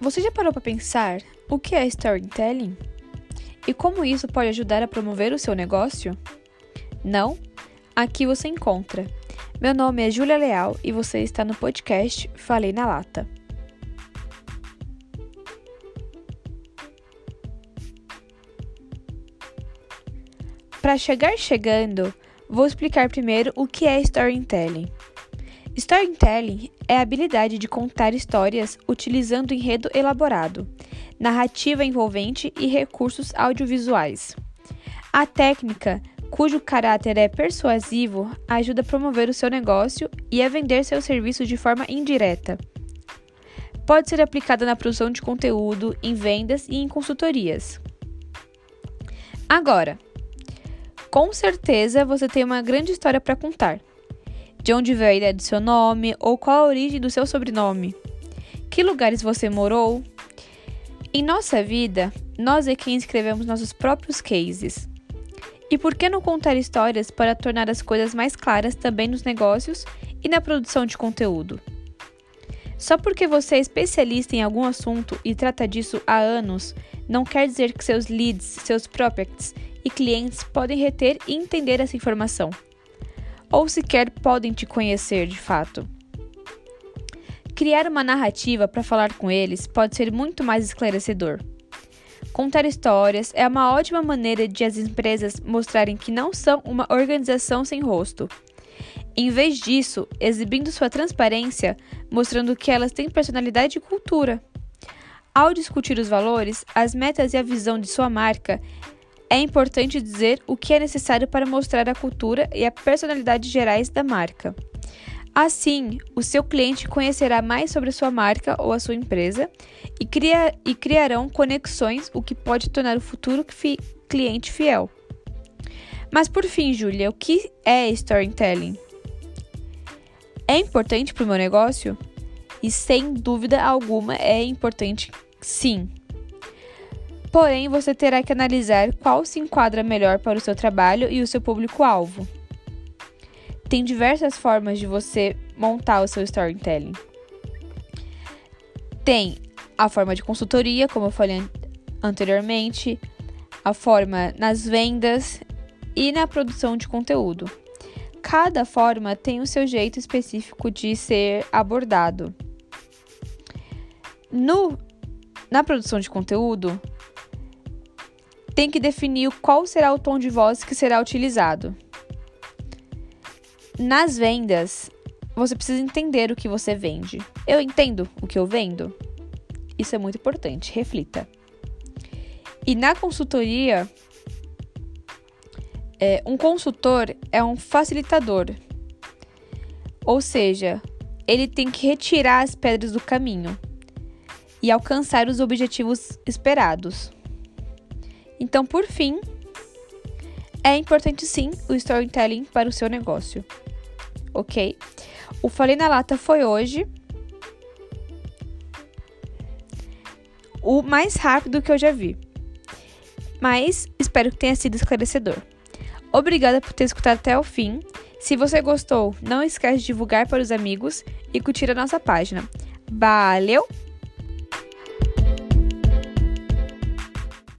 Você já parou para pensar o que é storytelling? E como isso pode ajudar a promover o seu negócio? Não? Aqui você encontra. Meu nome é Júlia Leal e você está no podcast Falei na Lata. Para chegar chegando, vou explicar primeiro o que é storytelling. Storytelling é a habilidade de contar histórias utilizando enredo elaborado, narrativa envolvente e recursos audiovisuais. A técnica, cujo caráter é persuasivo, ajuda a promover o seu negócio e a vender seu serviço de forma indireta. Pode ser aplicada na produção de conteúdo, em vendas e em consultorias. Agora, com certeza você tem uma grande história para contar de onde veio a ideia do seu nome ou qual a origem do seu sobrenome, que lugares você morou. Em nossa vida, nós é quem escrevemos nossos próprios cases. E por que não contar histórias para tornar as coisas mais claras também nos negócios e na produção de conteúdo? Só porque você é especialista em algum assunto e trata disso há anos, não quer dizer que seus leads, seus prospects e clientes podem reter e entender essa informação ou sequer podem te conhecer de fato. Criar uma narrativa para falar com eles pode ser muito mais esclarecedor. Contar histórias é uma ótima maneira de as empresas mostrarem que não são uma organização sem rosto. Em vez disso, exibindo sua transparência, mostrando que elas têm personalidade e cultura. Ao discutir os valores, as metas e a visão de sua marca, é importante dizer o que é necessário para mostrar a cultura e a personalidade gerais da marca. Assim, o seu cliente conhecerá mais sobre a sua marca ou a sua empresa e, cria, e criarão conexões, o que pode tornar o futuro fi, cliente fiel. Mas por fim, Júlia, o que é storytelling? É importante para o meu negócio? E sem dúvida alguma é importante, sim. Porém, você terá que analisar qual se enquadra melhor para o seu trabalho e o seu público-alvo. Tem diversas formas de você montar o seu storytelling. Tem a forma de consultoria, como eu falei anteriormente, a forma nas vendas e na produção de conteúdo. Cada forma tem o seu jeito específico de ser abordado. No, na produção de conteúdo, tem que definir qual será o tom de voz que será utilizado. Nas vendas, você precisa entender o que você vende. Eu entendo o que eu vendo? Isso é muito importante, reflita. E na consultoria, é, um consultor é um facilitador. Ou seja, ele tem que retirar as pedras do caminho e alcançar os objetivos esperados. Então, por fim, é importante sim o storytelling para o seu negócio. Ok? O Falei na Lata foi hoje o mais rápido que eu já vi. Mas espero que tenha sido esclarecedor. Obrigada por ter escutado até o fim. Se você gostou, não esquece de divulgar para os amigos e curtir a nossa página. Valeu!